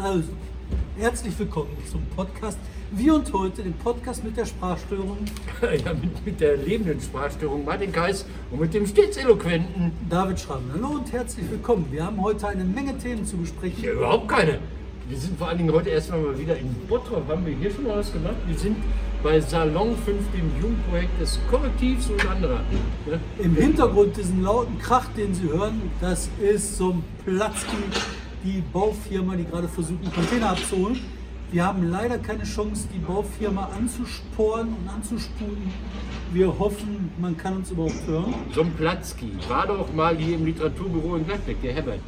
Also, herzlich willkommen zum Podcast Wie und heute, dem Podcast mit der Sprachstörung ja, mit, mit der lebenden Sprachstörung Martin Kais und mit dem stets eloquenten. David Schramm. Hallo und herzlich willkommen. Wir haben heute eine Menge Themen zu besprechen. Ja, überhaupt keine. Wir sind vor allen Dingen heute erstmal mal wieder in Bottrop. Haben wir hier schon mal was gemacht? Wir sind bei Salon 5, dem Jugendprojekt des Korrektivs und anderer. Ne? Im Hintergrund diesen lauten Krach, den Sie hören, das ist so ein Platzki, die Baufirma, die gerade versucht, einen Container abzuholen. Wir haben leider keine Chance, die Baufirma anzusporen und anzusputen. Wir hoffen, man kann uns überhaupt hören. So ein Platzki war doch mal hier im Literaturbüro in Gladbeck, der Herbert.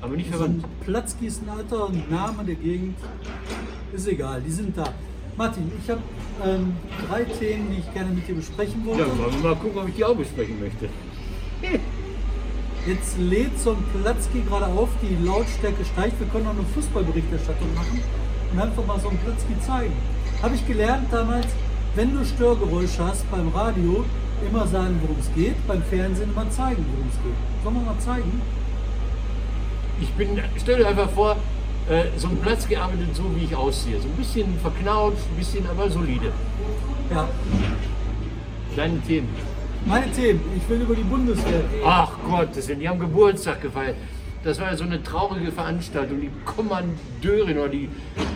Aber nicht So verwandt. ein Platzki ist ein alter Name der Gegend. Ist egal, die sind da. Martin, ich habe ähm, drei Themen, die ich gerne mit dir besprechen wollte. Ja, wollen wir mal gucken, ob ich die auch besprechen möchte. Jetzt lädt so ein Platzki gerade auf, die Lautstärke steigt. Wir können auch eine Fußballberichterstattung machen und einfach mal so ein Platzki zeigen. Habe ich gelernt damals, wenn du Störgeräusche hast beim Radio, immer sagen, worum es geht, beim Fernsehen immer zeigen, worum es geht. Sollen wir mal zeigen? Ich bin, stell dir einfach vor, äh, so ein Platzki arbeitet so, wie ich aussehe. So ein bisschen verknautscht, ein bisschen aber solide. Ja. Deine Themen. Meine Themen, ich will über die Bundeswehr. Ach Gott, die haben Geburtstag gefeiert. Das war ja so eine traurige Veranstaltung. Die Kommandeurin oder die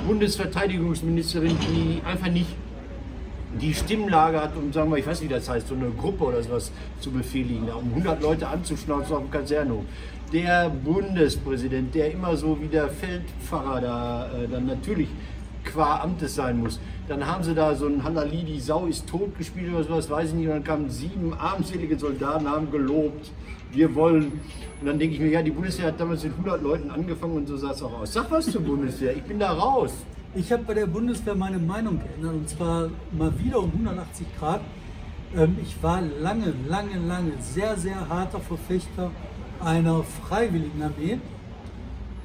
Bundesverteidigungsministerin, die einfach nicht die Stimmlage hat, um, sagen wir, ich weiß nicht, wie das heißt, so eine Gruppe oder sowas zu befehligen, um 100 Leute anzuschnauzen auf dem Kasernhof. Der Bundespräsident, der immer so wie der Feldpfarrer da äh, dann natürlich qua Amtes sein muss. Dann haben sie da so ein Halali, die Sau ist tot gespielt oder sowas, weiß ich nicht. Und dann kamen sieben armselige Soldaten, haben gelobt, wir wollen. Und dann denke ich mir, ja, die Bundeswehr hat damals mit 100 Leuten angefangen und so sah es auch aus. Sag was zur Bundeswehr, ich bin da raus. Ich habe bei der Bundeswehr meine Meinung geändert und zwar mal wieder um 180 Grad. Ähm, Ich war lange, lange, lange sehr, sehr harter Verfechter einer Freiwilligenarmee,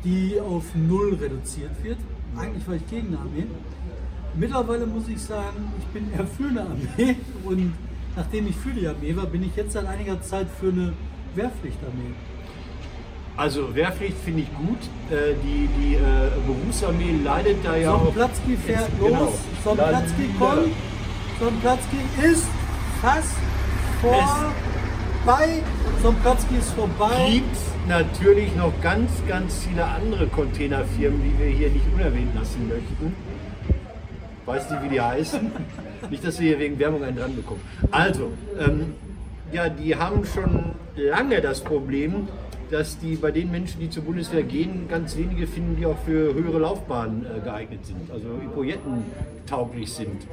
die auf Null reduziert wird. Eigentlich war ich gegen eine Armee. Mittlerweile muss ich sagen, ich bin eher für eine Armee und nachdem ich für die Armee war, bin ich jetzt seit einiger Zeit für eine Wehrpflichtarmee. Also Wehrpflicht finde ich gut. Äh, die die äh, Berufsarmee leidet da ja auch. Platzki fährt Jetzt- los, genau. so ein Dann Platzki kommt, so ein Platzki ist fast vorbei, so ein Platzki ist vorbei. gibt natürlich noch ganz, ganz viele andere Containerfirmen, die wir hier nicht unerwähnt lassen möchten. Weißt du, wie die heißen? nicht, dass wir hier wegen Werbung einen dran bekommen. Also, ähm, ja, die haben schon lange das Problem, dass die bei den Menschen, die zur Bundeswehr gehen, ganz wenige finden, die auch für höhere Laufbahnen äh, geeignet sind, also tauglich sind.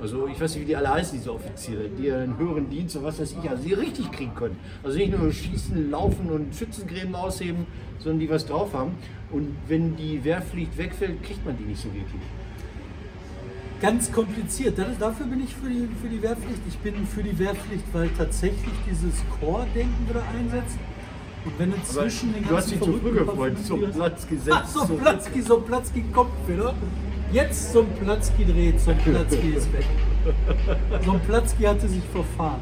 Also ich weiß nicht, wie die alle heißen, diese Offiziere, die einen höheren Dienst und was weiß ich, also die richtig kriegen können. Also nicht nur schießen, laufen und Schützengräben ausheben, sondern die was drauf haben. Und wenn die Wehrpflicht wegfällt, kriegt man die nicht so wirklich. Ganz kompliziert. Das, dafür bin ich für die, für die Wehrpflicht. Ich bin für die Wehrpflicht, weil tatsächlich dieses Chordenken wieder einsetzt. Und wenn du zwischen den du hast dich zu früh gefreut, zum Parfümiers- Platz gesetzt. Ach, so so- ein Platzki, so ein Platzki kommt wieder. Jetzt so ein Platzki dreht, so ein Platzki ist weg. So ein Platzki hatte sich verfahren.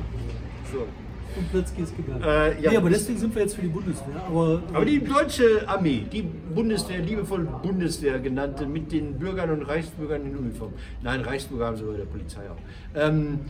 So. Ein Platzki ist gegangen. Äh, ja. nee, aber deswegen sind wir jetzt für die Bundeswehr. Aber, Aber die deutsche Armee, die Bundeswehr, liebevoll Bundeswehr genannte, mit den Bürgern und Reichsbürgern in Uniform. Nein, Reichsbürger haben sie bei der Polizei auch. Ähm,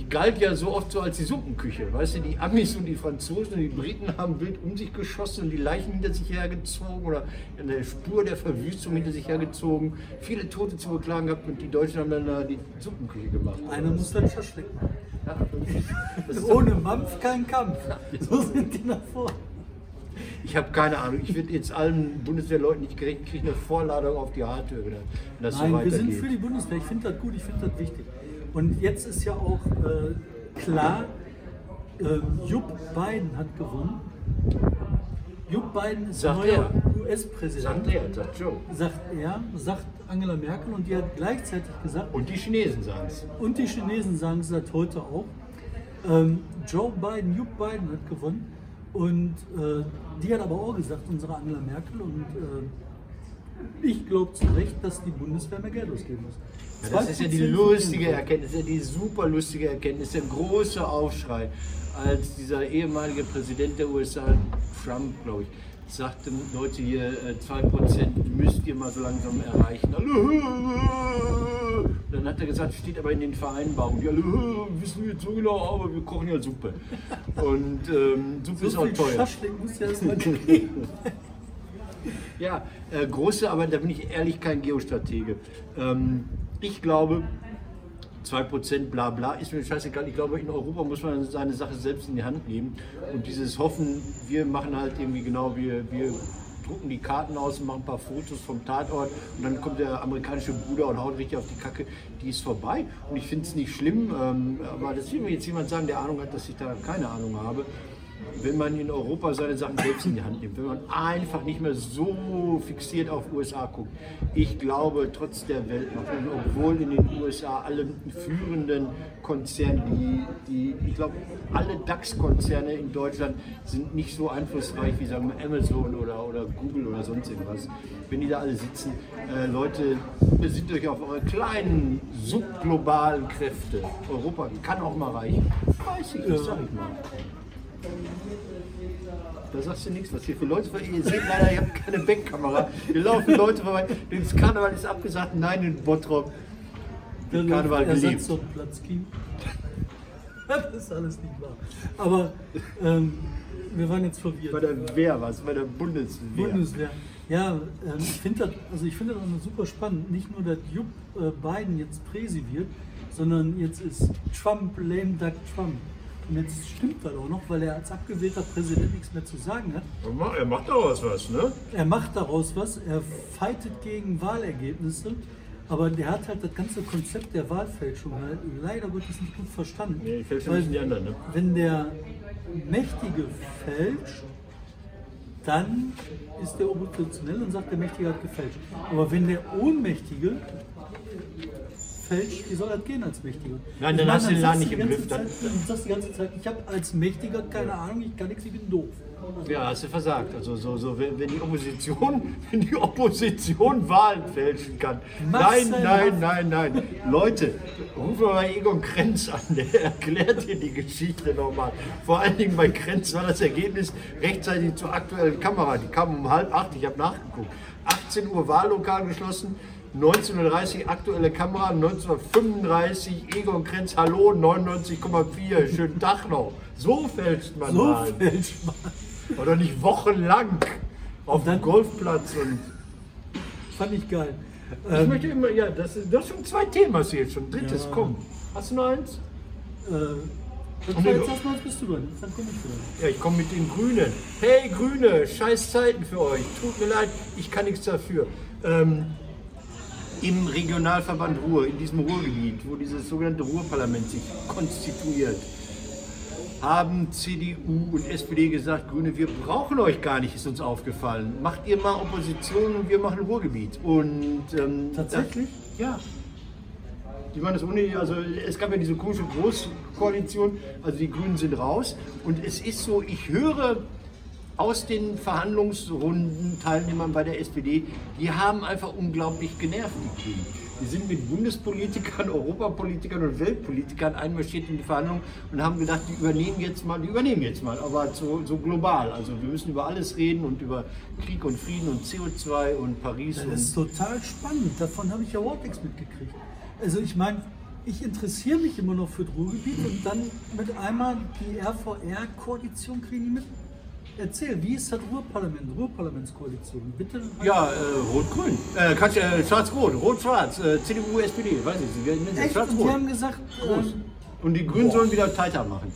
die galt ja so oft so als die Suppenküche. Weißt du, die Amis und die Franzosen und die Briten haben wild um sich geschossen und die Leichen hinter sich hergezogen oder eine Spur der Verwüstung hinter sich hergezogen. Viele Tote zu beklagen gehabt und die Deutschen haben dann da die Suppenküche gemacht. einer muss dann Schaschlik machen. Ohne Mampf kein Kampf. So sind die nach vorne. Ich habe keine Ahnung. Ich werde jetzt allen Bundeswehrleuten nicht gerecht, kriege eine Vorladung auf die Haartür, das so Nein, wir sind für die Bundeswehr. Ich finde das gut, ich finde das wichtig. Und jetzt ist ja auch äh, klar, äh, Jupp Biden hat gewonnen. Jupp Biden ist Sagt neuer er. US-Präsident. Sagt er, sagt Joe. Sagt er, sagt Angela Merkel und die hat gleichzeitig gesagt, Und die Chinesen sagen es. und die Chinesen sagen es seit heute auch, ähm, Joe Biden, Jupp Biden hat gewonnen. Und äh, die hat aber auch gesagt, unsere Angela Merkel, und äh, ich glaube zu Recht, dass die Bundeswehr mehr Geld ausgeben muss. Ja, das ist ja die 2% lustige Erkenntnis, ja die super lustige Erkenntnis, der große Aufschrei, als dieser ehemalige Präsident der USA, Trump, glaube ich, sagte, Leute hier, äh, 2% müsst ihr mal so langsam erreichen. Dann hat er gesagt, steht aber in den Vereinbarungen. Alle, wissen wir jetzt so genau, aber wir kochen ja Suppe. Und ähm, Suppe ist So auch viel teuer. Ja. Ja, äh, große, aber da bin ich ehrlich kein Geostratege. Ähm, ich glaube, 2% bla bla ist mir scheißegal. Ich glaube, in Europa muss man seine Sache selbst in die Hand nehmen. Und dieses Hoffen, wir machen halt irgendwie genau, wir, wir drucken die Karten aus und machen ein paar Fotos vom Tatort und dann kommt der amerikanische Bruder und haut richtig auf die Kacke, die ist vorbei. Und ich finde es nicht schlimm, ähm, aber das will mir jetzt jemand sagen, der Ahnung hat, dass ich da keine Ahnung habe wenn man in Europa seine Sachen selbst in die Hand nimmt, wenn man einfach nicht mehr so fixiert auf USA guckt. Ich glaube, trotz der Weltmacht, und obwohl in den USA alle führenden Konzerne, die, die ich glaube, alle DAX-Konzerne in Deutschland sind nicht so einflussreich wie sagen wir Amazon oder, oder Google oder sonst irgendwas. Wenn die da alle sitzen, äh, Leute, besinnt euch auf eure kleinen subglobalen Kräfte. Europa kann auch mal reichen. Weiß ich nicht, sag ich mal. Da sagst du nichts, was hier für Leute Ihr seht leider, ihr habt keine Backkamera. Hier laufen Leute vorbei. Das Karneval ist abgesagt. Nein, in Bottrop. Der Karneval zum Platz Kiem. Das ist alles nicht wahr. Aber ähm, wir waren jetzt verwirrt. Bei der Wehr was, bei der Bundeswehr. Bundeswehr. Ja, ähm, ich finde das, also ich finde das auch super spannend. Nicht nur, dass Jupp äh, Biden jetzt Präsi wird, sondern jetzt ist Trump lame duck Trump. Und jetzt stimmt das auch noch, weil er als abgewählter Präsident nichts mehr zu sagen hat. Er macht daraus was, ne? Er macht daraus was, er fightet gegen Wahlergebnisse, aber der hat halt das ganze Konzept der Wahlfälschung halt leider Gottes nicht gut verstanden. Nee, fälschen Weil die anderen, ne? Wenn der Mächtige fälscht, dann ist der oppositionell und sagt, der Mächtige hat gefälscht. Aber wenn der Ohnmächtige fälscht, wie soll das gehen als Mächtiger? Nein, dann meine, hast du den Laden nicht im Griff, Zeit- Du sagst die ganze Zeit, ich habe als Mächtiger keine Ahnung, ich kann nichts, ich bin doof. Ja, hast du versagt. Also so, so wenn, wenn die Opposition, wenn die Opposition Wahlen fälschen kann. Nein, nein, nein, nein. Leute, rufen wir mal Egon Krenz an, der erklärt dir die Geschichte nochmal. Vor allen Dingen bei Krenz war das Ergebnis rechtzeitig zur aktuellen Kamera. Die kam um halb acht, ich habe nachgeguckt. 18 Uhr Wahllokal geschlossen. 19.30 Uhr aktuelle Kamera, 1935 Egon Krenz, hallo, 99,4, schönen Tag noch. So fälscht man So Wahlen. fälscht man. Oder nicht wochenlang auf dem Golfplatz und. Fand ich geil. Ich Ähm, möchte immer, ja, das ist, das ist schon zwei Themen hast du jetzt schon. Drittes, Ja. komm. Hast du noch eins? äh, das war jetzt erstmal, bist du dran. Dann komme ich wieder. Ja, ich komme mit den Grünen. Hey Grüne, scheiß Zeiten für euch. Tut mir leid, ich kann nichts dafür. Ähm, Im Regionalverband Ruhr, in diesem Ruhrgebiet, wo dieses sogenannte Ruhrparlament sich konstituiert, haben CDU und SPD gesagt, Grüne, wir brauchen euch gar nicht, ist uns aufgefallen. Macht ihr mal Opposition und wir machen Ruhrgebiet. Und ähm, Tatsächlich? Das, ja. Die waren das ohne, also es gab ja diese komische Großkoalition, also die Grünen sind raus. Und es ist so, ich höre aus den Verhandlungsrunden Teilnehmern bei der SPD, die haben einfach unglaublich genervt, die Grünen. Die sind mit Bundespolitikern, Europapolitikern und Weltpolitikern einmarschiert in die Verhandlungen und haben gedacht, die übernehmen jetzt mal, die übernehmen jetzt mal, aber so, so global. Also wir müssen über alles reden und über Krieg und Frieden und CO2 und Paris und Das ist total spannend. Davon habe ich ja überhaupt nichts mitgekriegt. Also ich meine, ich interessiere mich immer noch für das Ruhrgebiet und dann mit einmal die RVR-Koalition kriegen die mit. Erzähl, wie ist das Ruhrparlament, Ruhrparlamentskoalition? Bitte. Ja, äh, Rot-Grün. Äh, äh, Schwarz-Rot, Rot-Schwarz, äh, CDU, SPD, weiß ich nicht. Echt? das? Und die haben gesagt, Groß. ähm, Und die Grünen sollen wieder Tighter machen.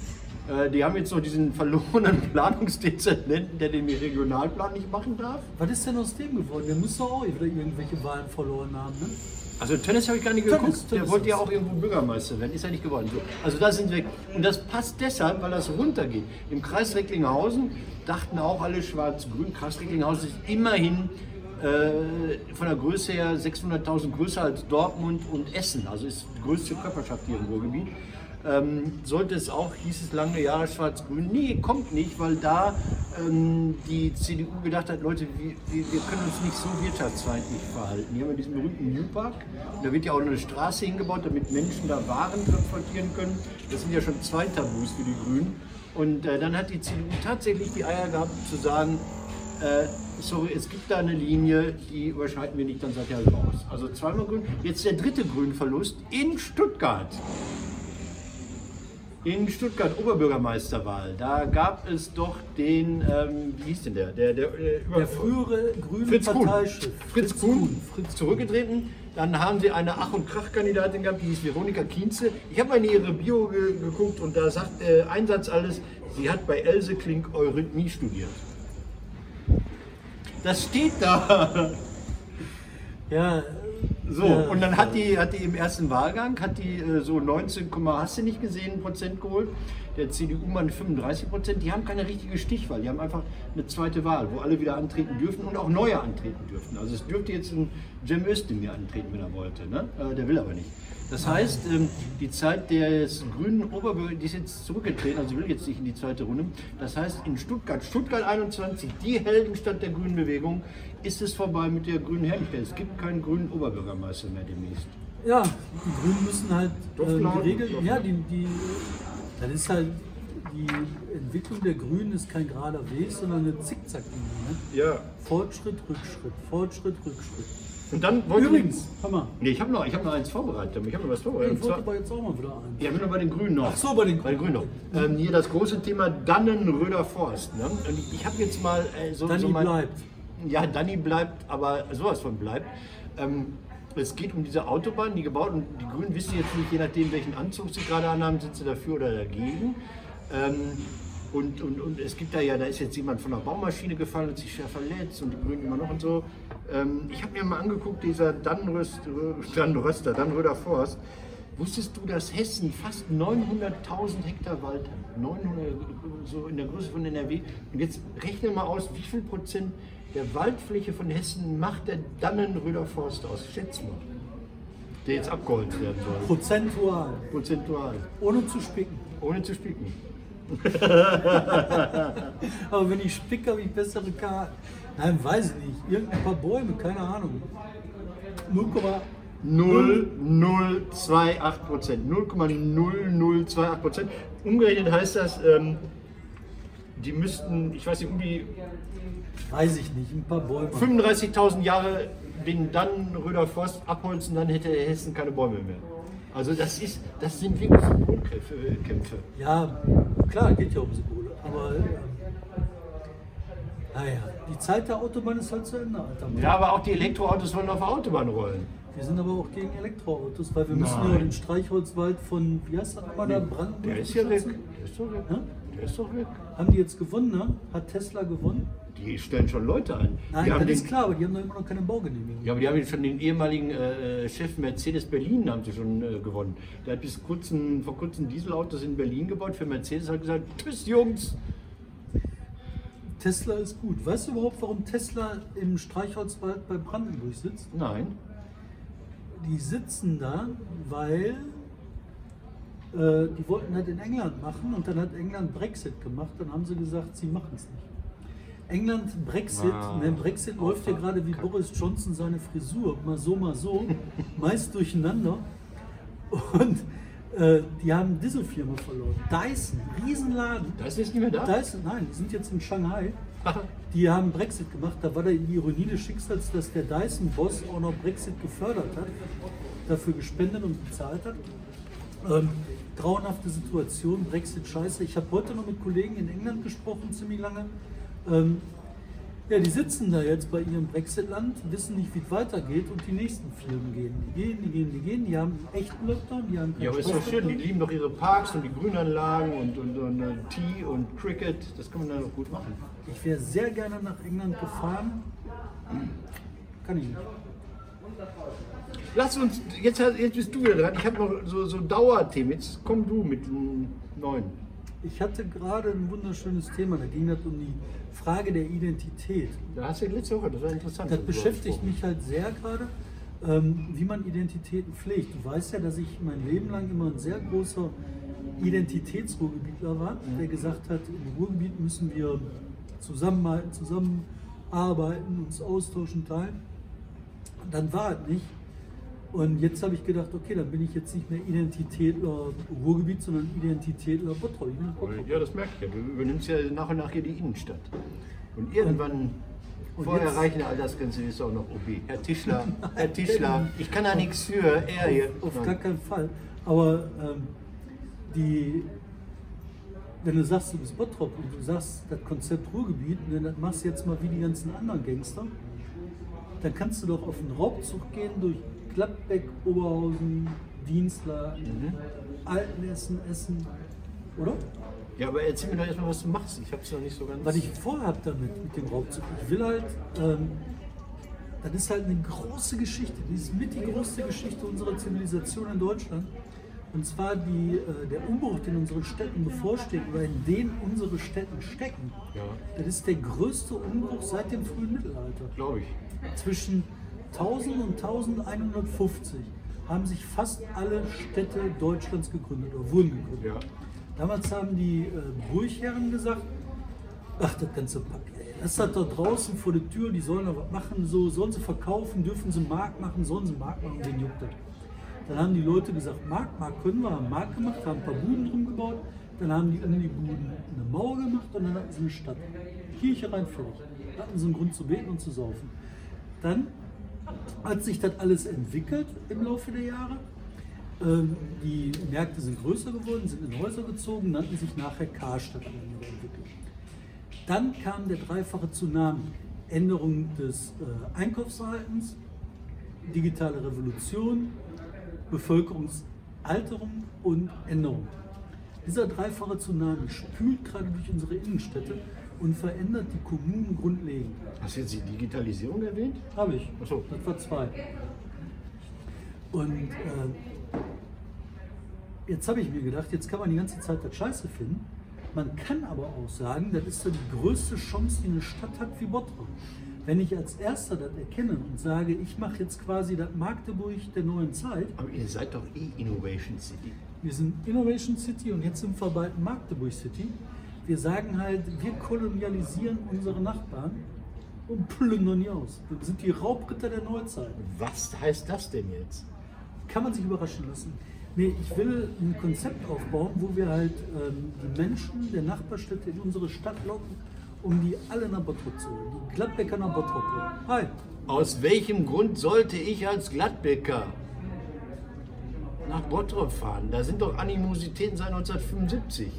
Äh, die haben jetzt noch diesen verlorenen Planungsdezernenten, der den Regionalplan nicht machen darf. was ist denn aus dem geworden? Der muss doch auch wieder irgendwelche Wahlen verloren haben, ne? Also Tennis habe ich gar nicht Tennis, geguckt. Der Tennis wollte ja auch irgendwo Bürgermeister werden. Ist ja nicht geworden. So. Also da sind wir. Und das passt deshalb, weil das runtergeht. Im Kreis Recklinghausen dachten auch alle schwarz-grün. Kreis Recklinghausen ist immerhin äh, von der Größe her 600.000 größer als Dortmund und Essen. Also ist die größte Körperschaft hier im Ruhrgebiet. Ähm, sollte es auch, hieß es lange Jahre schwarz-grün. Nee, kommt nicht, weil da ähm, die CDU gedacht hat, Leute, wir, wir, können uns nicht so wirtschaftsfeindlich verhalten. Hier haben wir diesen berühmten New Park. Da wird ja auch eine Straße hingebaut, damit Menschen da Waren transportieren können. Das sind ja schon zwei Tabus für die Grünen. Und äh, dann hat die CDU tatsächlich die Eier gehabt zu sagen, äh, sorry, es gibt da eine Linie, die überschreiten wir nicht, dann seid ihr halt raus. Also zweimal grün. Jetzt der dritte Grünverlust in Stuttgart. In Stuttgart Oberbürgermeisterwahl, da gab es doch den, ähm, wie hieß denn der? Der, der, äh, über- Der frühere grüne Fritz Kuhn. Parteichef. Fritz Kuhn, Fritz zurückgetreten. Dann haben sie eine Ach- und Krach-Kandidatin gehabt, die hieß Veronika Kienze. Ich habe mal in ihre Bio ge geguckt und da sagt äh, ein Satz alles, sie hat bei Else Klink Eurythmie studiert. Das steht da. Ja, So, ja, und dann hat die, hat die im ersten Wahlgang, hat die äh, so 19, hast du nicht gesehen, Prozent geholt. Der CDU-Mann 35 Prozent. Die haben keine richtige Stichwahl. Die haben einfach eine zweite Wahl, wo alle wieder antreten dürfen und auch neue antreten dürfen. Also es dürfte jetzt ein Cem Özdemir antreten, wenn er wollte. Ne? Äh, der will aber nicht. Das heißt, ähm, die Zeit des grünen Oberbürger, die ist jetzt zurückgetreten, also will jetzt nicht in die zweite Runde. Das heißt, in Stuttgart, Stuttgart 21, die Heldenstadt der grünen Bewegung, ist es vorbei mit der grünen Herrlichkeit. Es gibt keinen grünen Oberbürgermeister mehr demnächst. ja, die Grünen müssen halt äh, geregelt, doch. ja, die, die, das ist halt, die Entwicklung der Grünen ist kein gerader Weg, sondern eine Zickzacklinie. Ne? Ja. Fortschritt, Rückschritt, Fortschritt, Rückschritt. Und dann wollte Übrigens, hör mal, Nee, ich habe noch, ich hab noch eins vorbereitet. Ich habe noch was vorbereitet. ich wollte aber jetzt auch mal wieder ein. ja, nur bei den Grünen noch. Ach so, bei den Bei den Grünen noch. Ähm, hier das große Thema Dannen-Röder-Forst. Ne? Und ich habe jetzt mal äh, so, Danny so mein, bleibt. Ja, Danny bleibt, aber sowas von bleibt. Ähm, es geht um diese Autobahn, die gebaut und die Grünen wissen jetzt nicht, je nachdem welchen Anzug sie gerade anhaben, sind sie dafür oder dagegen. Ähm, und, und, und es gibt da ja, da ist jetzt jemand von einer Baumaschine gefallen und sich schwer verletzt und die Grünen immer noch und so. Ähm, ich habe mir mal angeguckt, dieser Dannröst, Dannröster, Dannröder Forst. Wusstest du, dass Hessen fast 900.000 Hektar Wald hat? 900, so in der Größe von NRW. Und jetzt rechne mal aus, wie viel Prozent der Waldfläche von Hessen macht der Dannenröder Forst aus? Schätz mal. Der jetzt abgeholzt werden soll. Prozentual, Prozentual. ohne zu spicken. Ohne zu spicken. Aber wenn ich spicke, habe ich bessere Karten. Nein, weiß ich nicht. Irgendein paar Bäume, keine Ahnung. 0, 0,028 Prozent. 0,0028 Prozent. Umgerechnet heißt das, ähm, die müssten, ich weiß nicht, um die weiß ich nicht, ein paar Bäume. 35.000 Jahre den Dannenröder Forst abholzen, dann hätte Hessen keine Bäume mehr. Also das ist, das sind wirklich Symbolkämpfe. äh, Kämpfe. Ja, klar, geht ja um Symbole. Aber ähm, naja, die Zeit der Autobahn ist halt zu Ende, Alter. Mann. Ja, aber auch die Elektroautos wollen auf der Autobahn rollen. Wir sind aber auch gegen Elektroautos, weil wir müssen Nein. ja den Streichholzwald von, wie heißt das nochmal da, Brandenburg? Der ist ja weg. Der ist doch weg. Hä? Der ist doch weg. Haben die jetzt gewonnen, ne? Hat Tesla gewonnen? Die stellen schon Leute ein. Nein, die das den, ist klar, aber die haben doch immer noch keine Baugenehmigung. Ja, aber die haben jetzt schon den ehemaligen äh, Chef Mercedes Berlin haben sie schon äh, gewonnen. Der hat bis kurzen, vor kurzem Dieselautos in Berlin gebaut. Für Mercedes hat gesagt, tschüss Jungs. Tesla ist gut. Weißt du überhaupt, warum Tesla im Streichholzwald bei Brandenburg sitzt? Nein. Die sitzen da, weil äh, die wollten halt in England machen und dann hat England Brexit gemacht. Dann haben sie gesagt, sie machen es nicht. England Brexit, Ah, ne, Brexit läuft ja gerade wie Boris Johnson seine Frisur, mal so, mal so, meist durcheinander. Und äh, die haben diese Firma verloren. Dyson, Riesenladen. Das ist nicht mehr da. Dyson, nein, die sind jetzt in Shanghai. Die haben Brexit gemacht. Da war da die Ironie des Schicksals, dass der Dyson-Boss auch noch Brexit gefördert hat, dafür gespendet und bezahlt hat. Ähm, grauenhafte Situation, Brexit scheiße. Ich habe heute noch mit Kollegen in England gesprochen, ziemlich lange. Ähm, ja, die sitzen da jetzt bei ihrem Brexit-Land, wissen nicht, wie es weitergeht und die nächsten Firmen gehen. Die gehen, die gehen, die gehen. Die haben einen echten Lockdown, die haben keinen Ja, aber ist doch schön. Die lieben doch ihre Parks und die Grünanlagen und, und, und, äh, Tee und Cricket. Das kann man da doch gut machen. Ich wäre sehr gerne nach England gefahren. Kann ich nicht. Lass uns, jetzt, jetzt bist du wieder dran. Ich habe noch so, so Dauerthemen. Jetzt komm du mit einem neuen. Ich hatte gerade ein wunderschönes Thema, da ging es um die Frage der Identität. Da hast du letzte Woche, das war interessant. Das beschäftigt mich halt sehr gerade, ähm, wie man Identitäten pflegt. Du weißt ja, dass ich mein Leben lang immer ein sehr großer Identitätsruhrgebietler war, der gesagt hat, im Ruhrgebiet müssen wir zusammenhalten, zusammenarbeiten, uns austauschen, teilen. Dann war es nicht. Und jetzt habe ich gedacht, okay, dann bin ich jetzt nicht mehr Identitätler Ruhrgebiet, sondern Identitätler Bottrop. Bottrop. Ja, das merke ich ja. Du übernimmst ja nach und nach hier die Innenstadt. Und irgendwann, Und vor jetzt- Erreichen der Altersgrenze, ist auch noch OB. Herr Tischler, Herr Tischler, ich kann da nichts für. Er hier. Auf gar keinen Fall. Aber ähm, die, wenn du sagst, du bist Bottrop und du sagst, das Konzept Ruhrgebiet, und dann machst du jetzt mal wie die ganzen anderen Gangster, dann kannst du doch auf einen Raubzug gehen durch Gladbeck, Oberhausen, Dienstler, Altenessen, Essen, oder? Ja, aber erzähl mir doch erstmal, was du machst. Ich habe es noch nicht so ganz. Was ich vorhab damit, mit dem Raubzug, ich will halt, ähm, das ist halt eine große Geschichte, die ist mit die größte Geschichte unserer Zivilisation in Deutschland. Und zwar die, äh, der Umbruch, den unseren Städten bevorsteht oder in den unsere Städten stecken. Ja. Das ist der größte Umbruch seit dem frühen Mittelalter. Glaube ich. Zwischen 1000 und 1150 haben sich fast alle Städte Deutschlands gegründet oder wurden gegründet. Ja. Damals haben die äh, Burgherren gesagt, ach, das ganze Pack, das hat da draußen vor der Tür, die sollen da was machen, so, sollen sie verkaufen, dürfen sie Markt machen, sollen sie Markt machen, wen juckt das? Dann haben die Leute gesagt, Markt, Markt können wir, haben Markt gemacht, haben ein paar Buden drum gebaut, dann haben die um die Buden eine Mauer gemacht und dann hatten sie eine Stadt. Kirche rein fertig. Da hatten sie einen Grund zu beten und zu saufen. Dann hat sich das alles entwickelt im Laufe der Jahre. Ähm, die Märkte sind größer geworden, sind in Häuser gezogen, nannten sich nachher Karstadt an ihrer Entwicklung. Dann kam der dreifache Tsunami. Änderung des äh, Einkaufsverhaltens, digitale Revolution, Bevölkerungsalterung und Änderung. Dieser dreifache Tsunami spült gerade durch unsere Innenstädte und verändert die Kommunen grundlegend. Hast du jetzt die Digitalisierung erwähnt? Habe ich. Ach so. Das war zwei. Und äh, jetzt habe ich mir gedacht, jetzt kann man die ganze Zeit das Scheiße finden. Man kann aber auch sagen, das ist so die größte Chance, die eine Stadt hat wie Bottrop. Wenn ich als Erster das erkenne und sage, ich mache jetzt quasi das Magdeburg der neuen Zeit, Aber ihr seid doch eh Innovation City. wir sind Innovation City und jetzt sind wir bald Magdeburg City. Wir sagen halt, wir kolonialisieren unsere Nachbarn und plündern die aus. Wir sind die Raubritter der Neuzeit. Was heißt das denn jetzt? Kann man sich überraschen lassen. Nee, ich will ein Konzept aufbauen, wo wir halt ähm, die Menschen der Nachbarstädte in unsere Stadt locken, um die alle nach Bottrop zu holen. Die Gladbecker nach Bottrop holen. Hi. Aus welchem Grund sollte ich als Gladbecker nach Bottrop fahren? Da sind doch Animositäten seit 1975,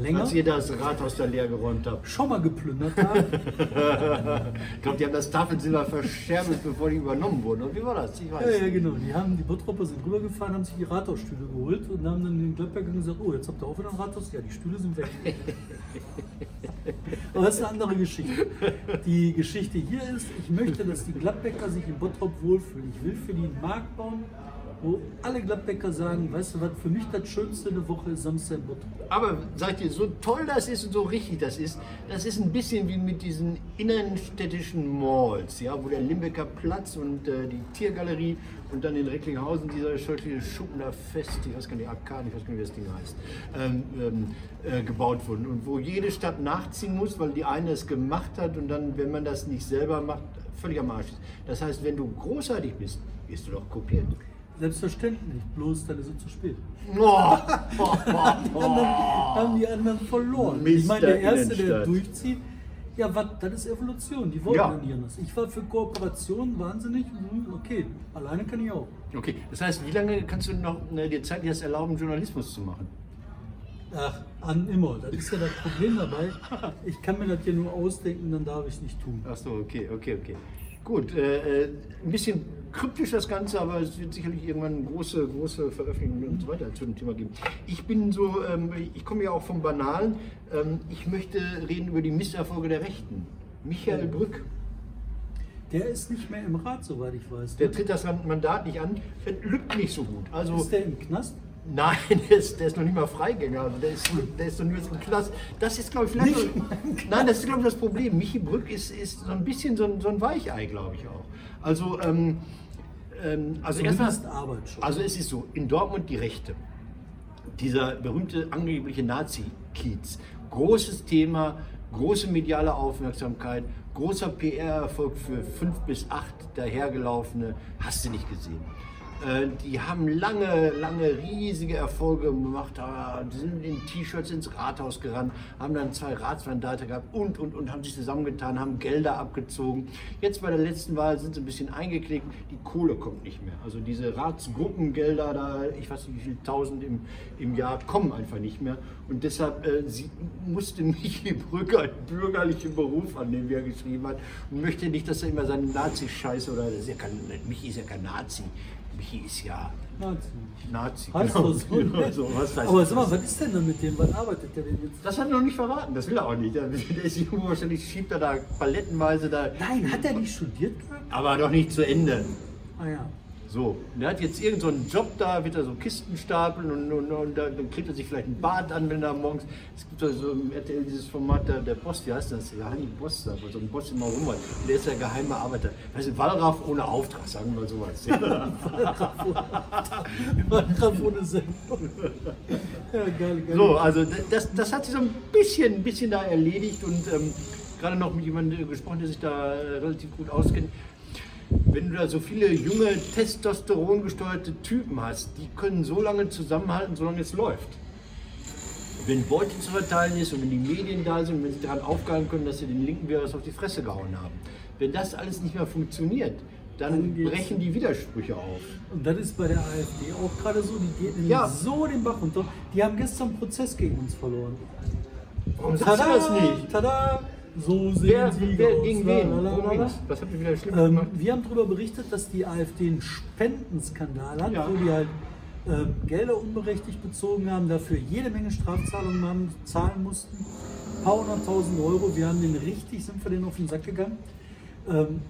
Länger als ihr das Rathaus da leer geräumt habt. schon mal geplündert haben. Ich glaube, die haben das Tafelsilber verscherbelt, bevor die übernommen wurden. Und wie war das? Ich weiß. Ja, ja, genau. Die, haben, die Bottropper sind rübergefahren, haben sich die Rathausstühle geholt und haben dann den Gladbeckern gesagt, oh, jetzt habt ihr auch wieder ein Rathaus? Ja, die Stühle sind weg. Aber das ist eine andere Geschichte. Die Geschichte hier ist, ich möchte, dass die Gladbecker sich in Bottrop wohlfühlen. Ich will für die einen Markt bauen, wo alle Gladbecker sagen, weißt du was, für mich das Schönste der Woche ist Samstag Bottrop. Aber sagt ihr, so toll das ist und so richtig das ist, das ist ein bisschen wie mit diesen innenstädtischen Malls, ja, wo der Limbecker Platz und äh, die Tiergalerie und dann in Recklinghausen dieser schreckliche Schuppen da fest, ich weiß gar nicht, Arkaden, ich weiß gar nicht, wie das Ding heißt, ähm, ähm, äh, gebaut wurden. Und wo jede Stadt nachziehen muss, weil die eine es gemacht hat und dann, wenn man das nicht selber macht, völlig am Arsch ist. Das heißt, wenn du großartig bist, wirst du doch kopiert. Selbstverständlich, bloß dann ist es zu spät. Oh, Die anderen, haben die anderen verloren. Mr. Ich meine, der Erste, der durchzieht, ja, was, das ist Evolution. Die wollen Ja. nicht anders. Ich war für Kooperation wahnsinnig. hm, Okay, alleine kann ich auch. Okay, das heißt, wie lange kannst du noch äh, dir Zeit das erlauben, Journalismus zu machen? Ach, an immer. Das ist ja das Problem dabei. Ich kann mir das hier nur ausdenken, dann darf ich es nicht tun. Ach so, okay, okay, okay. Gut, äh, äh, ein bisschen kryptisch das Ganze, aber es wird sicherlich irgendwann große, große Veröffentlichungen und so weiter zu dem Thema geben. Ich bin so, ähm, ich komme ja auch vom Banalen. Ähm, ich möchte reden über die Misserfolge der Rechten. Michael Brück, Der ist nicht mehr im Rat, soweit ich weiß. der tritt das Mandat nicht an, lügt nicht so gut. Also, ist der im Knast? Nein, der ist, der ist noch nicht mal Freigänger. Also der, ist, der ist noch nicht mal im Knast. Das ist, glaube ich, vielleicht. Nicht noch- Nein, das ist, glaube ich, das Problem. Michi Brück ist, ist so ein bisschen so ein, so ein Weichei, glaube ich auch. Also, ähm, ähm, also erstmal. Arbeit schon. Also, es ist so: in Dortmund die Rechte. dieser berühmte angebliche Nazi-Kiez. Großes Thema, große mediale Aufmerksamkeit, großer PR-Erfolg für fünf bis acht dahergelaufene, hast du nicht gesehen. Äh, Die haben lange, lange riesige Erfolge gemacht, ah, die sind in T-Shirts ins Rathaus gerannt, haben dann zwei Ratsmandate gehabt und, und, und haben sich zusammengetan, haben Gelder abgezogen. Jetzt bei der letzten Wahl sind sie ein bisschen eingeknickt, die Kohle kommt nicht mehr. Also diese Ratsgruppengelder, da, ich weiß nicht wie viel tausend im, im Jahr, kommen einfach nicht mehr. Und deshalb äh, sie musste Michi Brügger einen bürgerlichen Beruf annehmen, wie er geschrieben hat, und möchte nicht, dass er immer seinen Nazi-Scheiß oder, ist ja kein, Michi ist ja kein Nazi. Ist ja Nazi. Nazi. Heißt genau. das so? Ja, so, was heißt Aber sag mal, was ist denn dann mit dem? Was arbeitet der denn jetzt? Das hat er noch nicht verraten, das will er auch nicht. Der ist irgendwo wahrscheinlich, schiebt er da palettenweise da. Nein, hat er nicht studiert gehabt? Aber doch nicht zu Ende. Ah ja. So, der hat jetzt irgendeinen so Job da, wird er so Kisten stapeln und, und, und da- dann kriegt er sich vielleicht ein Bad an, wenn er morgens. Es gibt also im RTL dieses Format, der, der Boss, wie heißt das? Ja, Hanni Boss, da, wo so ein Boss immer rumhat. Und Der ist ja geheimer Arbeiter. Weißt du, Wallraff ohne Auftrag, sagen wir mal sowas. Wahlkampf ohne Sendung. Ja, geil, geil. So, also das, das hat sich so ein bisschen, bisschen da erledigt und ähm, gerade noch mit jemandem gesprochen, der sich da äh, relativ gut auskennt. Wenn du da so viele junge, testosterongesteuerte Typen hast, die können so lange zusammenhalten, solange es läuft. Wenn Beute zu verteilen ist und wenn die Medien da sind und wenn sie daran aufgehalten können, dass sie den linken Virus auf die Fresse gehauen haben. Wenn das alles nicht mehr funktioniert, dann Dann brechen die Widersprüche auf. Und das ist bei der AfD auch gerade so, die geht Ja. so den Bach runter. Die haben gestern einen Prozess gegen uns verloren. Warum sagst du das nicht? Tada! So sehen Wer, sie wer aus. gegen wen? Was habt ihr wieder schlimm Ähm, gemacht? wir haben darüber berichtet, dass die AfD einen Spendenskandal hat, Ja. wo die halt ähm, Gelder unberechtigt bezogen haben, dafür jede Menge Strafzahlungen haben, zahlen mussten. Ein paar hunderttausend Euro. Wir haben den richtig, sind wir denen auf den Sack gegangen. Ähm,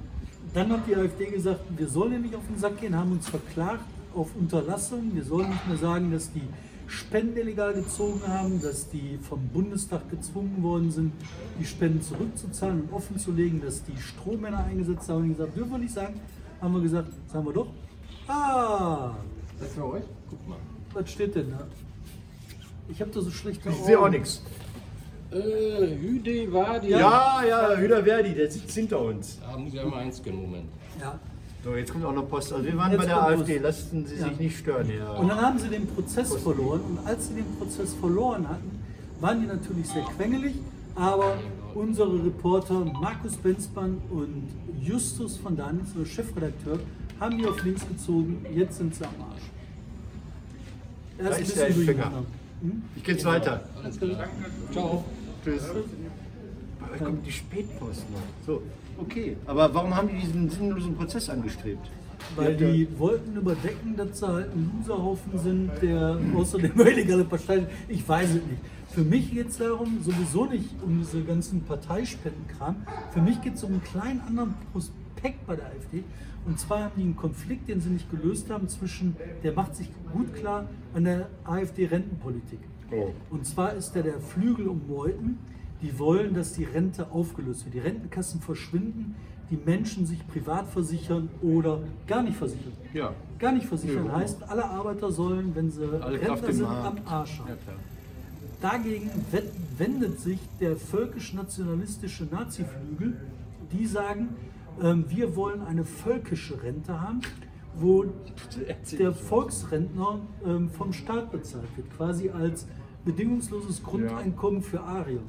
dann hat die AfD gesagt, wir sollen nicht auf den Sack gehen, haben uns verklagt auf Unterlassung. Wir sollen nicht mehr sagen, dass die Spenden illegal gezogen haben, dass die vom Bundestag gezwungen worden sind, die Spenden zurückzuzahlen und offenzulegen, dass die Strohmänner eingesetzt haben. Und gesagt, dürfen wir nicht sagen. Haben wir gesagt, sagen wir doch. Ah, Das für euch? Guck mal. was steht denn da? Ich habe da so schlechte Ich sehe auch nichts. Äh, Hüde war die. Ja, ja, Hüder Verdi, der sitzt hinter uns. Da muss ich einmal einscannen, Moment. Ja. So, jetzt kommt auch noch Post. Also wir waren Jetzt bei der AfD, Post. lassen Sie Ja. sich nicht stören. Ja. Und dann haben sie den Prozess verloren. Und als sie den Prozess verloren hatten, waren die natürlich sehr quengelig. Aber unsere Reporter Markus Benzmann und Justus von Danitz, unser Chefredakteur, haben die auf links gezogen. Jetzt sind sie am Arsch. Da Erst ein ist der durcheinander. Hm? Ich gehe jetzt weiter. Alles klar. Ciao. Tschüss. Da kommt die Spätpost noch. So, okay. Aber warum haben die diesen sinnlosen Prozess angestrebt? Weil Ja, die wollten überdecken, dass sie halt ein Loserhaufen sind, der außerdem illegale Partei. Ich weiß es nicht. Für mich geht es darum, sowieso nicht um diese ganzen Parteispendenkram. Für mich geht es um einen kleinen anderen Prospekt bei der AfD. Und zwar haben die einen Konflikt, den sie nicht gelöst haben, zwischen, der macht sich gut klar, an der AfD-Rentenpolitik. Oh. Und zwar ist der der Flügel um Meuthen. Die wollen, dass die Rente aufgelöst wird. Die Rentenkassen verschwinden, die Menschen sich privat versichern oder gar nicht versichern. Ja. Gar nicht versichern Ja. heißt, alle Arbeiter sollen, wenn sie Alle Rentner sind, am. Arsch haben. Ja. Dagegen wendet sich der völkisch-nationalistische Nazi-Flügel, die sagen, ähm, wir wollen eine völkische Rente haben, wo der Volksrentner ähm, vom Staat bezahlt wird, quasi als bedingungsloses Grundeinkommen für Arier.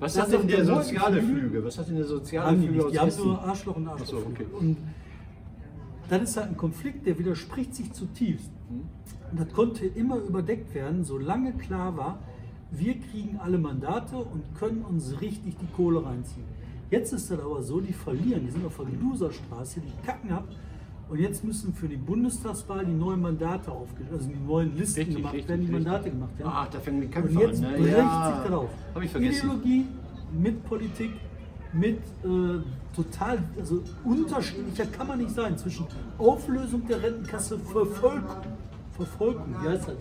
Was Das hat denn der soziale Flügel. Flügel? Was hat denn der soziale Haben die Flügel aus die haben Hessen? nur Arschloch und Arschloch. So, okay. Und das ist halt ein Konflikt, der widerspricht sich zutiefst. Und das konnte immer überdeckt werden, solange klar war, wir kriegen alle Mandate und können uns richtig die Kohle reinziehen. Jetzt ist das aber so, die verlieren, die sind auf der Loserstraße, die kacken ab. Und jetzt müssen für die Bundestagswahl die neuen Mandate aufgestellt, also die neuen Listen Richtig, gemacht richtig, werden, die richtig. Mandate gemacht werden. Ah, da fangen die Und Kämpfe jetzt an. Ne? bricht Ja, sich das auf. Hab ich vergessen. Ideologie mit Politik, mit äh, total, also unterschiedlicher kann man nicht sein zwischen Auflösung der Rentenkasse, Vervolkung, Vervolgung, wie heißt das?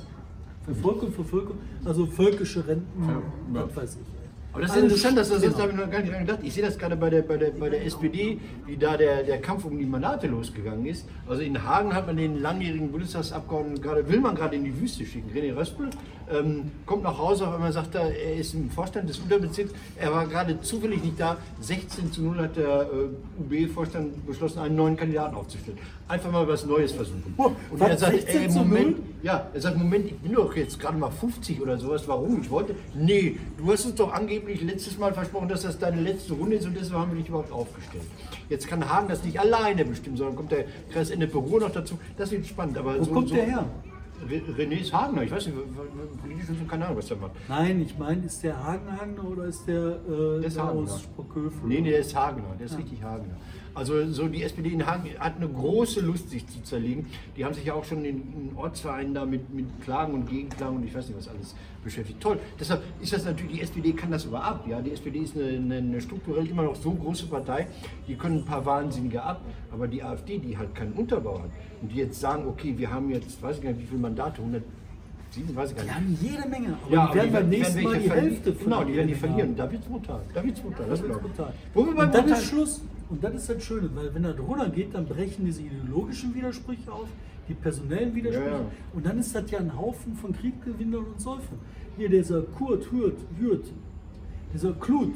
Vervolgung, Vervolgung, also völkische Renten, Ja. was weiß ich. Aber das ist Alles- interessant, dass das, das genau. habe ich noch gar nicht dran gedacht. Ich sehe das gerade bei der, bei der, bei der SPD, wie da der, der Kampf um die Mandate losgegangen ist. Also in Hagen hat man den langjährigen Bundestagsabgeordneten gerade, will man gerade in die Wüste schicken. René Röspel ähm, kommt nach Hause, auf einmal sagt er, er ist im Vorstand des Unterbezirks. Er war gerade zufällig nicht da. 16 zu 0 hat der äh, UB-Vorstand beschlossen, einen neuen Kandidaten aufzustellen. Einfach mal was Neues versuchen. Oh, Und er sagt, 16 ey, zu Moment, 0? ja, er sagt, Moment, ich bin doch jetzt gerade mal 50 oder sowas. Warum? Ich wollte. Nee, du hast uns doch angeblich letztes Mal versprochen, dass das deine letzte Runde ist und deshalb haben wir dich überhaupt aufgestellt. Jetzt kann Hagen das nicht alleine bestimmen, sondern kommt der Kreis Ende Büro noch dazu. Das wird spannend. Aber Wo so, kommt so, der her? Re- René ist Hagener, ich weiß nicht, politisch so, keine Ahnung, was der macht. Nein, ich meine, ist der Hagenhagener oder ist der, äh, Der ist der Hagener. aus Sprockhövel? Nee, nee, der ist Hagener, der ist richtig Hagener. Also so die SPD in Hagen hat eine große Lust, sich zu zerlegen. Die haben sich ja auch schon in, in Ortsvereinen da mit, mit Klagen und Gegenklagen und ich weiß nicht was alles beschäftigt. Toll. Deshalb ist das natürlich, die SPD kann das aber ab. Ja? Die SPD ist eine, eine, eine strukturell immer noch so große Partei, die können ein paar Wahnsinnige ab, aber die AfD, die halt keinen Unterbau hat und die jetzt sagen, okay, wir haben jetzt, weiß ich gar nicht, wie viele Mandate, 107, weiß ich gar Die nicht. haben jede Menge, aber Ja, die werden beim die nächsten Mal die. Hälfte Genau, die werden die verlieren. Da wird's brutal. Da wird's brutal. Das Das ich. brutal. Wo wir beim Und dann Brutal- ist Schluss. Und das ist das Schöne, weil wenn das runtergeht, dann brechen diese ideologischen Widersprüche auf, die personellen Widersprüche. Ja, ja. Und dann ist das ja ein Haufen von Krieggewinnern und Säufern. Hier dieser Kurt Hürt, Hürt dieser Klut,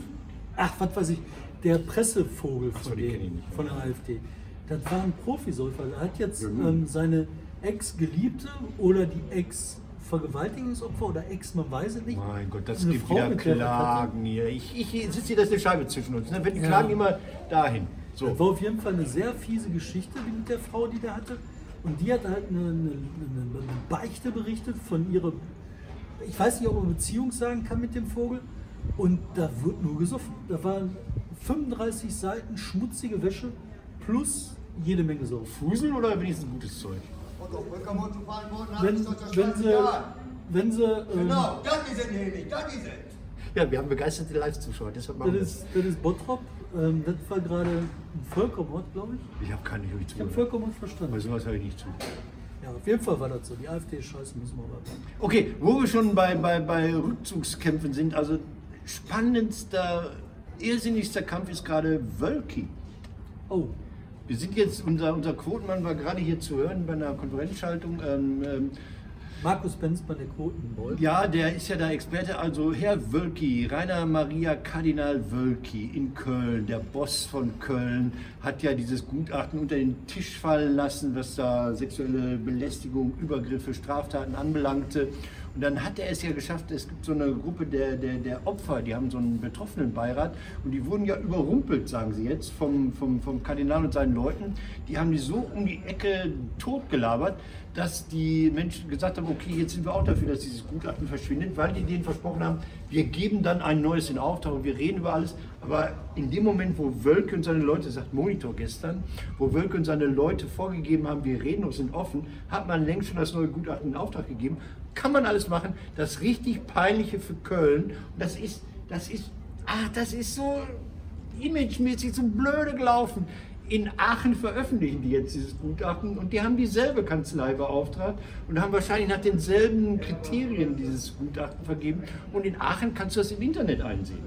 ach, was weiß ich, der Pressevogel so, von, ich denen, nicht. von der AfD. Das war ein Profisäufer. Er hat jetzt Ja, ähm, seine Ex-Geliebte oder die Ex-Vergewaltigungsopfer oder Ex, man weiß es nicht. Mein Gott, das eine gibt Frau, wieder mit der er hatte. Klagen hier. Ich, ich sitze hier, das ist eine Scheibe zwischen uns. Ne? Wenn die Ja. klagen immer dahin. Das So. war auf jeden Fall eine sehr fiese Geschichte mit der Frau, die der hatte. Und die hat halt eine, eine, eine, eine Beichte berichtet von ihrer, ich weiß nicht, ob man Beziehung sagen kann mit dem Vogel. Und da wird nur gesoffen. Da waren 35 Seiten schmutzige Wäsche plus jede Menge Sauf. Fusel oder wenigstens gutes Zeug? Wenn, wenn sie, wenn sie, ähm, Genau, das ist es nämlich, das ist es. Ja, wir haben begeisterte Live-Zuschauer, deshalb machen das wir ist, das ist Bottrop. Ähm, das war gerade ein Völkermord, glaube ich. Ich habe keine Hurry Ich habe. Völkermord verstanden. Bei sowas höre ich nicht zu. Ja, auf jeden Fall war das so. Die AfD ist scheiße, müssen wir aber. Okay, wo wir schon bei, bei, bei Rückzugskämpfen sind, also spannendster, irrsinnigster Kampf ist gerade Wölki. Oh, Wir sind jetzt, unser, unser Quotenmann war gerade hier zu hören bei einer Konferenzschaltung. Ähm, ähm, Markus Benzmann, der Quotenboy. Ja, der ist ja der Experte. Also Herr Wölki, Rainer Maria Kardinal Wölki in Köln, der Boss von Köln, hat ja dieses Gutachten unter den Tisch fallen lassen, was da sexuelle Belästigung, Übergriffe, Straftaten anbelangte. Und dann hat er es ja geschafft, es gibt so eine Gruppe der, der, der Opfer, die haben so einen Betroffenenbeirat und die wurden ja überrumpelt, sagen sie jetzt, vom, vom, vom Kardinal und seinen Leuten. Die haben die so um die Ecke totgelabert, dass die Menschen gesagt haben, okay, jetzt sind wir auch dafür, dass dieses Gutachten verschwindet, weil die denen versprochen haben, wir geben dann ein neues in Auftrag und wir reden über alles. Aber in dem Moment, wo Wölke und seine Leute, sagt Monitor gestern, wo Wölke und seine Leute vorgegeben haben, wir reden und sind offen, hat man längst schon das neue Gutachten in Auftrag gegeben. Kann man alles machen. Das richtig Peinliche für Köln, und das ist, das ist, ach, das ist so imagemäßig so blöde gelaufen. In Aachen veröffentlichen die jetzt dieses Gutachten und die haben dieselbe Kanzlei beauftragt und haben wahrscheinlich nach denselben Kriterien dieses Gutachten vergeben. Und in Aachen kannst du das im Internet einsehen.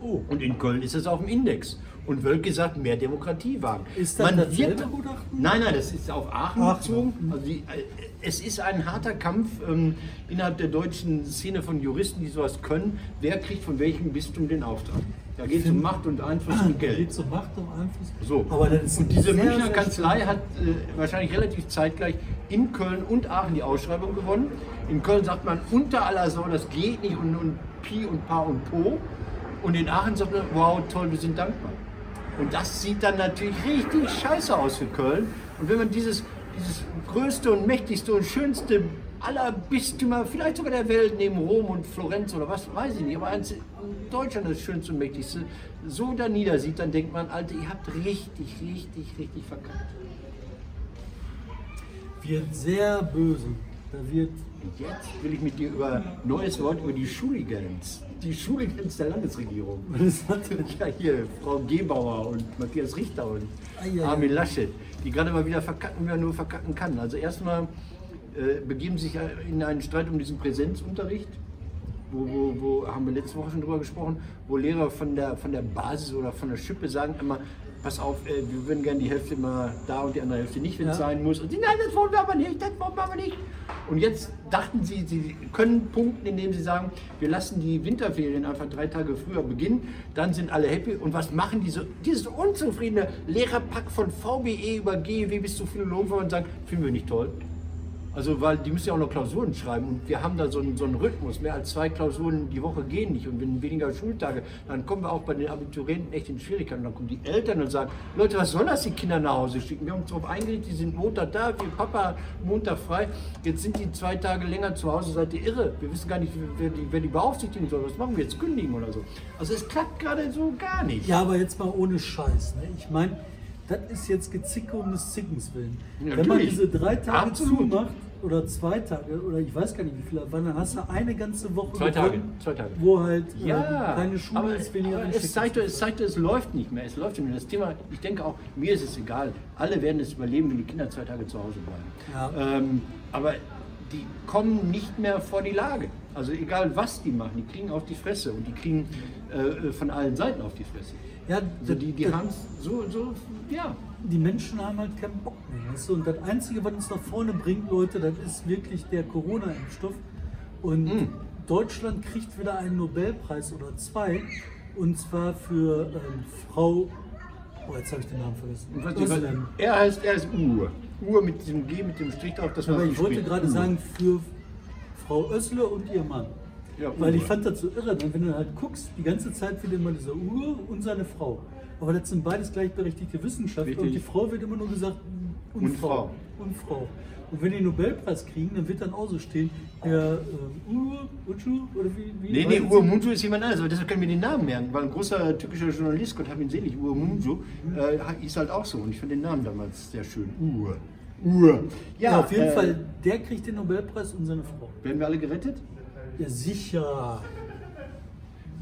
Oh, Und in Köln ist es auf dem Index. Und Wölke sagt, mehr Demokratie wagen. Ist das dasselbe wird- Gutachten? Nein, nein, das ist auf Aachen Aachen. bezogen. Also die, äh, es ist ein harter Kampf ähm, innerhalb der deutschen Szene von Juristen, die sowas können. Wer kriegt von welchem Bistum den Auftrag? Da geht es um Macht und Einfluss und geht Geld. zur Macht und Einfluss. So. Aber das ist und diese Münchner Kanzlei hat äh, wahrscheinlich relativ zeitgleich in Köln und Aachen die Ausschreibung gewonnen. In Köln sagt man unter aller Sau, das geht nicht und, und Pi und Pa und Po. Und in Aachen sagt man, wow, toll, wir sind dankbar. Und das sieht dann natürlich richtig scheiße aus für Köln. Und wenn man dieses, dieses größte und mächtigste und schönste aller Bistümer, vielleicht sogar der Welt, neben Rom und Florenz oder was, weiß ich nicht, aber eins in Deutschland das schönste und mächtigste, so da niedersieht, dann denkt man, Alter, ihr habt richtig, richtig, richtig verkackt. Wird sehr böse. Da wird. Und jetzt will ich mit dir über neues Wort über die Schuligans, die Schuligans der Landesregierung. Das hat, Ja, hier, Frau Gebauer und Matthias Richter und. Armin Laschet, die gerade mal wieder verkacken, wie man nur verkacken kann. Also erstmal äh, begeben sich in einen Streit um diesen Präsenzunterricht. wo, wo, wo haben wir letzte Woche schon drüber gesprochen, wo Lehrer von der, von der Basis oder von der Schippe sagen immer, pass auf, äh, wir würden gerne die Hälfte immer da und die andere Hälfte nicht, wenn es Ja. sein muss. Und sie, nein, das wollen wir aber nicht, das wollen wir aber nicht. Und jetzt dachten sie, sie können punkten, indem sie sagen, wir lassen die Winterferien einfach drei Tage früher beginnen, dann sind alle happy. Und was machen diese, dieses unzufriedene Lehrerpack von VBE über GEW bis zu Philologen und sagen, finden wir nicht toll. Also, weil die müssen ja auch noch Klausuren schreiben und wir haben da so einen, so einen Rhythmus. Mehr als zwei Klausuren die Woche gehen nicht und wenn weniger Schultage, dann kommen wir auch bei den Abiturienten echt in Schwierigkeiten. Dann kommen die Eltern und sagen: Leute, was soll das, die Kinder nach Hause schicken? Wir haben uns darauf eingelegt, die sind Montag da, wir Papa Montag frei. Jetzt sind die zwei Tage länger zu Hause, seid ihr irre. Wir wissen gar nicht, wer die, wer die beaufsichtigen soll. Was machen wir jetzt? Kündigen oder so. Also, es klappt gerade so gar nicht. Ja, aber jetzt mal ohne Scheiß. Ne? Ich meine, das ist jetzt Gezicke um des Zickens willen. Ja, Wenn man diese drei Tage Absolut. zumacht oder zwei Tage oder ich weiß gar nicht wie viele, wann dann hast du eine ganze Woche, Zwei Tage, gewonnen, zwei Tage. wo halt Ja, ähm, keine Schule aber, ist, weniger aber es, zeigt, es zeigt, es läuft nicht mehr. Es läuft nicht mehr. Das Thema, ich denke auch, mir ist es egal. Alle werden es überleben, wenn die Kinder zwei Tage zu Hause bleiben. Ja. Ähm, aber die kommen nicht mehr vor die Lage. Also egal was die machen, die kriegen auf die Fresse und die kriegen äh, von allen Seiten auf die Fresse. Ja, Also die, die haben so, so, ja. die Menschen haben halt keinen Bock mehr. Weißt du? Und das Einzige, was uns nach vorne bringt, Leute, das ist wirklich der Corona-Impfstoff. Und Mhm. Deutschland kriegt wieder einen Nobelpreis oder zwei. Und zwar für ähm, Frau. Oh, jetzt habe ich den Namen vergessen. Özlem. er heißt, er ist Uhr. Uhr mit diesem G, mit dem Strich drauf, das Aber ich wollte gerade sagen, für Frau Ösle und ihr Mann. Ja, Weil ich fand das so irre, ne? wenn du halt guckst, die ganze Zeit wird immer dieser Uwe und seine Frau. Aber das sind beides gleichberechtigte Wissenschaftler Richtig. und die Frau wird immer nur gesagt, und, Und Frau. Frau. Und Frau. Und wenn die den Nobelpreis kriegen, dann wird dann auch so stehen, Herr ähm, Uwe, Uchu, oder wie? wie Nee, nee, ich Munju ist jemand anderes, aber deshalb können wir den Namen merken, weil ein großer türkischer Journalist, Gott hab ihn selig, Uwe Munju, äh, hieß halt auch so und ich fand den Namen damals sehr schön. Uwe. Uwe. Ja, auf jeden äh, Fall, der kriegt den Nobelpreis und seine Frau. Werden wir alle gerettet? Ja, sicher.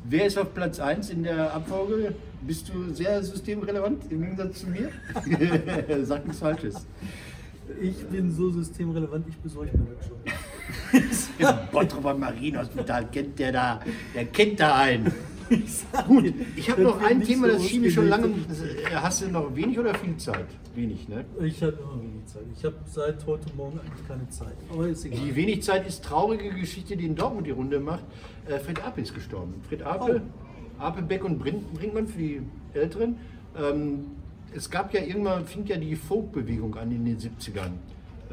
Wer ist auf Platz 1 in der Abfolge? Bist du sehr systemrelevant im Gegensatz zu mir? Sag nichts Falsches. Ich bin so systemrelevant, ich besorge mir das schon. Im Bottroper Marienhospital kennt der da, der kennt da einen. Ich Gut, ich habe noch ein Thema, so das schien mir schon lange. ausgelegt. das- Hast du noch wenig oder viel Zeit? Wenig, ne? Ich habe immer wenig Zeit. Ich habe seit heute Morgen eigentlich keine Zeit. Aber ist egal. Die wenig Zeit ist traurige Geschichte, die in Dortmund die Runde macht. Äh, Fred Apel ist gestorben. Fred Apel, Apel, Beck und Brin- Brinkmann für die Älteren. Ähm, es gab ja irgendwann, fing ja die Folk-Bewegung an in den 70ern.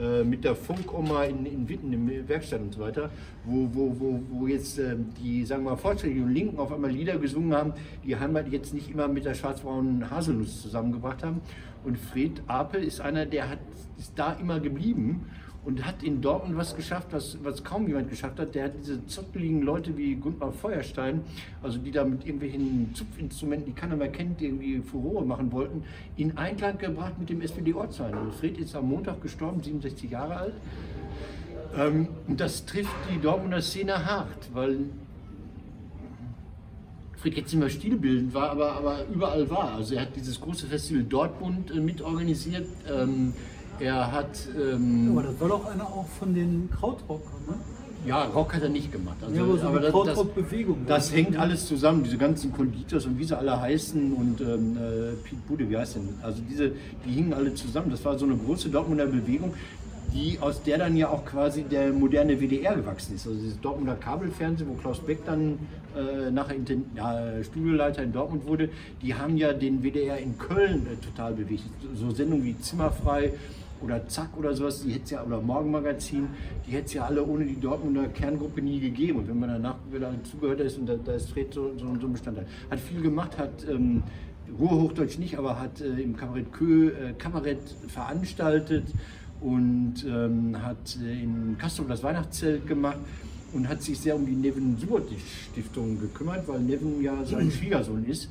Äh, mit der Funkoma in, in Witten, im Werkstatt und so weiter, wo, wo, wo, wo jetzt äh, die, sagen wir mal, Fortschrittlichen und Linken auf einmal Lieder gesungen haben, die Heimat jetzt nicht immer mit der schwarz-braunen Haselnuss zusammengebracht haben. Und Fred Apel ist einer, der hat, ist da immer geblieben und hat in Dortmund was geschafft, was, was kaum jemand geschafft hat. Der hat diese zotteligen Leute wie Gunther Feuerstein, also die da mit irgendwelchen Zupfinstrumenten, die keiner mehr kennt, irgendwie Furore machen wollten, in Einklang gebracht mit dem SPD-Ortsverein. Also Fred ist am Montag gestorben, 67 Jahre alt. Ähm, und das trifft die Dortmunder Szene hart, weil Fried jetzt mehr stilbildend war, aber, aber überall war. Also er hat dieses große Festival Dortmund äh, mitorganisiert. Ähm, er hat ähm, Aber das war doch einer auch von den Krautrockern, ne? ja, Rock hat er nicht gemacht. Also, Ja, aber so die das, das, Krautrock-Bewegung. das hängt alles zusammen, diese ganzen Konditors und wie sie alle heißen und ähm, äh, Piet Bude, wie heißt denn? Also diese, die hingen alle zusammen. Das war so eine große Dortmunder Bewegung, die aus der dann ja auch quasi der moderne WDR gewachsen ist. Also dieses Dortmunder Kabelfernsehen, wo Klaus Beck dann äh, nachher Inten ja, Studioleiter in Dortmund wurde, die haben ja den WDR in Köln äh, total bewegt. So Sendungen wie Zimmerfrei oder Zack oder sowas, die hätte es ja, oder Morgenmagazin, die hätte es ja alle ohne die Dortmunder Kerngruppe nie gegeben. Und wenn man danach wieder zugehört ist, und da, da ist Fred so, so, so ein Bestandteil. Hat viel gemacht, hat ähm, Ruhrhochdeutsch nicht, aber hat äh, im Kabarett Kö äh, Kabarett veranstaltet und ähm, hat äh, in Kastrop das Weihnachtszelt gemacht und hat sich sehr um die Nevin Subotic Stiftung gekümmert, weil Nevin ja sein Schwiegersohn ist.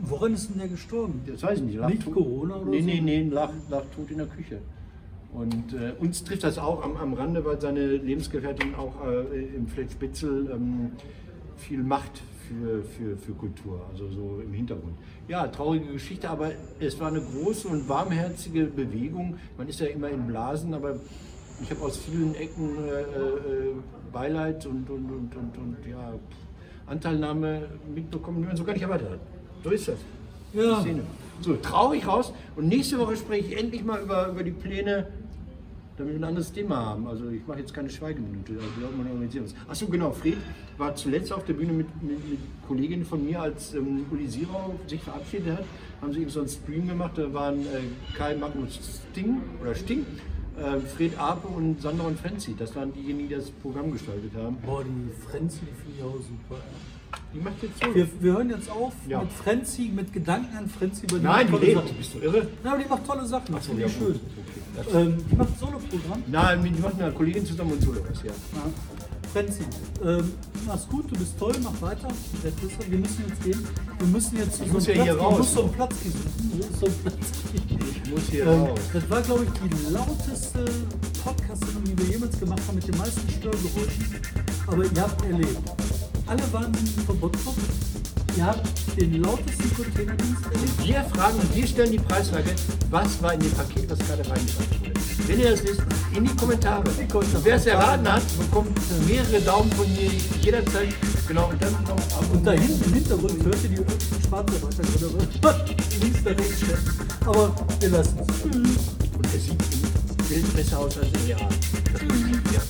Woran ist denn der gestorben? Das weiß ich nicht. Lag Nicht tot- Corona oder nee, so? Nee, nee, lag, lag tot in der Küche. Und äh, uns trifft das auch am, am Rande, weil seine Lebensgefährtin auch äh, im Fletch Spitzel ähm, viel macht für, für, für Kultur, also so im Hintergrund. Ja, traurige Geschichte, aber es war eine große und warmherzige Bewegung. Man ist ja immer in Blasen, aber ich habe aus vielen Ecken äh, äh, Beileid und, und, und, und, und ja, Anteilnahme mitbekommen, die man so gar nicht erwartet hat. So ist das. Ja. So, traurig raus. Und nächste Woche spreche ich endlich mal über, über die Pläne, damit wir ein anderes Thema haben. Also ich mache jetzt keine Schweigeminute, also immer organisieren uns. Achso, genau, Fred war zuletzt auf der Bühne mit, mit, mit Kolleginnen von mir, als ähm, Uli Sierau sich verabschiedet hat. Haben sie eben so einen Stream gemacht, da waren äh, Kai Magnus Sting oder Sting, äh, Fred Ape und Sandra und Frenzi. Das waren diejenigen, die das Programm gestaltet haben. Boah, die Frenzy, die finde ich auch super. Die macht jetzt so. Wir, wir hören jetzt auf Ja. mit Frenzy, mit Gedanken an Frenzy. Über Nein, die tolle lebt. Sachen. Bist du irre? Ja, aber die macht tolle Sachen, das finde ich ja, schön. Ähm, die macht Solo-Programm. Nein, die macht mit einer Kollegin zusammen und so was, ja. Ja. Ähm, mach's gut, du bist toll, mach weiter. Wir müssen jetzt gehen. Wir müssen jetzt zu so muss einem ja hier Platz raus. Du musst so einen Platz gehen. So einen Platz gehen. Ich muss hier Ähm, raus. das war, glaube ich, die lauteste Podcast-Sendung, die wir jemals gemacht haben, mit den meisten Störgeräuschen. Aber ihr habt erlebt. Alle waren Bottrop. Ihr habt den lautesten Containerdienst erlebt. Wir fragen und wir stellen die Preislage. Was war in dem Paket, was gerade reingeschafft wurde? Wenn ihr das wisst, in die Kommentare. Die. Und wer es erraten hat, bekommt mehrere Daumen von mir jederzeit. Genau, und dann ab Und da hinten im Hintergrund hört ihr die schwarze Weitergründe. Links der rechts steht. Aber wir lassen es. Und es sieht im Bild besser aus als. Das muss ich, ja.